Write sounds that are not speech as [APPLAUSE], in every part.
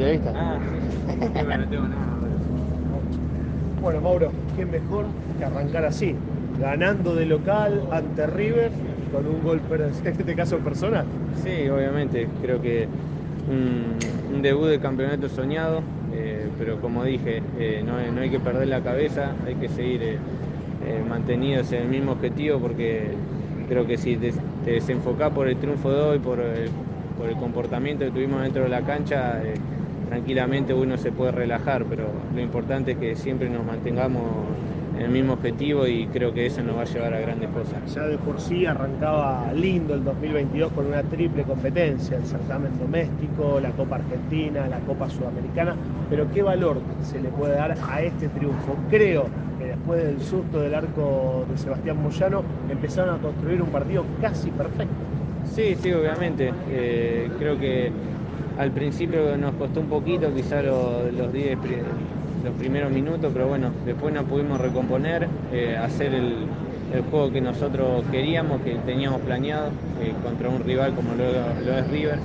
Ah, sí, sí, sí, [LAUGHS] no tengo nada. Bueno, Mauro, qué mejor que arrancar así, ganando de local ante River con un gol, [LAUGHS] en este caso personal. Sí, obviamente, creo que un, un debut de campeonato soñado, eh, pero como dije, eh, no, no, hay que perder la cabeza, hay que seguir eh, mantenidos en el mismo objetivo porque creo que si te, te desenfocás por el triunfo de hoy, por el, por el comportamiento que tuvimos dentro de la cancha, tranquilamente uno se puede relajar, pero lo importante es que siempre nos mantengamos en el mismo objetivo y creo que eso nos va a llevar a grandes cosas. Ya de por sí arrancaba lindo el 2022 con una triple competencia, el certamen doméstico, la Copa Argentina, la Copa Sudamericana, pero ¿qué valor se le puede dar a este triunfo? Creo que después del susto del arco de Sebastián Moyano empezaron a construir un partido casi perfecto. Sí, sí, obviamente. Eh, creo que al principio nos costó un poquito, quizá los, los 10 los primeros minutos, pero bueno, después nos pudimos recomponer, eh, hacer el, juego que nosotros queríamos, que teníamos planeado eh, contra un rival como lo, es River,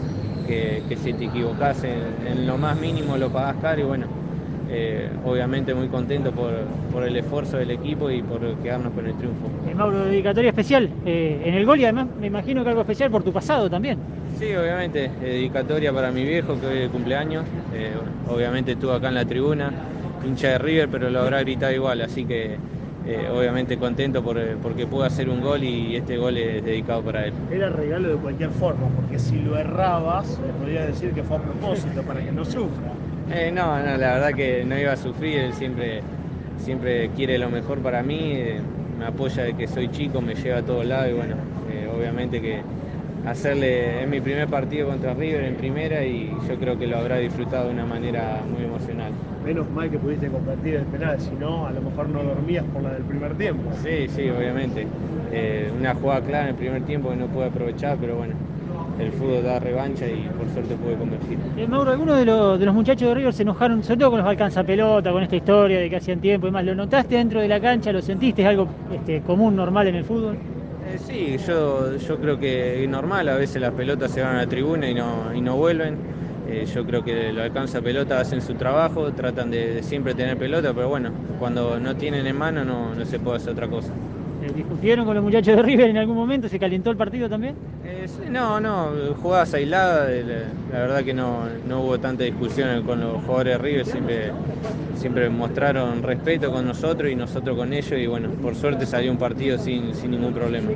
que, si te equivocás en, en, lo más mínimo lo pagás caro y bueno, eh, obviamente muy contento por, por, el esfuerzo del equipo y por quedarnos con el triunfo. Eh, Mauro, dedicatoria especial eh, en el gol y además me imagino que algo especial por tu pasado también. Sí, obviamente, dedicatoria para mi viejo que hoy es cumpleaños, obviamente estuvo acá en la tribuna, hincha de River, pero lo habrá gritado igual, así que eh, obviamente contento por, porque pudo hacer un gol y este gol es dedicado para él. Era regalo de cualquier forma, porque si lo errabas, le podía decir que fue a propósito, para que no sufra. Eh, no, no, la verdad que no iba a sufrir, él siempre, siempre quiere lo mejor para mí, eh, me apoya de que soy chico, me lleva a todos lados y bueno, obviamente que hacerle, es mi primer partido contra River en primera y yo creo que lo habrá disfrutado de una manera muy emocional. Menos mal que pudiste convertir el penal, si no, a lo mejor no dormías por la del primer tiempo. Sí, sí, obviamente. Eh, una jugada clara en el primer tiempo que no pude aprovechar, pero bueno, el fútbol da revancha y por suerte pude convertir. Eh, Mauro, algunos de, los, de los muchachos de River se enojaron, sobre todo con los alcanza pelota, con esta historia de que hacían tiempo y más. ¿Lo notaste dentro de la cancha? ¿Lo sentiste? ¿Es algo este, común, normal en el fútbol? Eh, sí, yo, yo creo que es normal, a veces las pelotas se van a la tribuna y no, y no vuelven. Eh, yo creo que lo alcanza pelota, hacen su trabajo, tratan de, de, siempre tener pelota, pero bueno, cuando no tienen en mano no, no se puede hacer otra cosa. Eh, ¿Discutieron con los muchachos de River en algún momento? ¿Se calentó el partido también? Eh, no, no, jugadas aisladas, la, la, verdad que no, no hubo tanta discusión con los jugadores de River, siempre, siempre mostraron respeto con nosotros y nosotros con ellos y bueno, por suerte salió un partido sin, sin ningún problema.